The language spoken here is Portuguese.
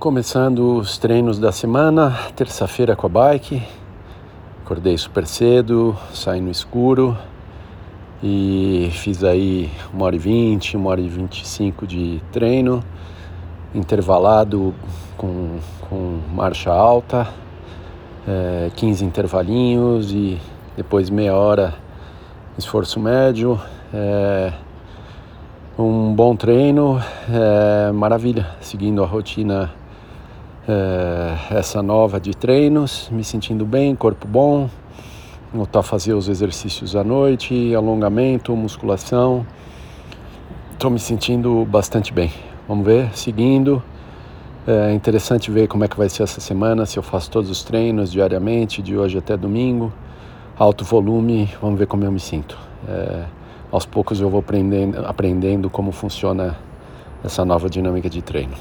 Começando os treinos da semana, terça-feira com a bike. Acordei super cedo, saí no escuro e fiz aí uma hora e vinte, uma hora e vinte e cinco de treino, intervalado com, com marcha alta, é, 15 intervalinhos e depois meia hora esforço médio. É, um bom treino, é, maravilha, seguindo a rotina é, essa nova de treinos, me sentindo bem, corpo bom, voltar a fazer os exercícios à noite, alongamento, musculação. Estou me sentindo bastante bem. Vamos ver, seguindo. É interessante ver como é que vai ser essa semana, se eu faço todos os treinos diariamente, de hoje até domingo. Alto volume, vamos ver como eu me sinto. É, aos poucos eu vou aprendendo, aprendendo como funciona essa nova dinâmica de treino.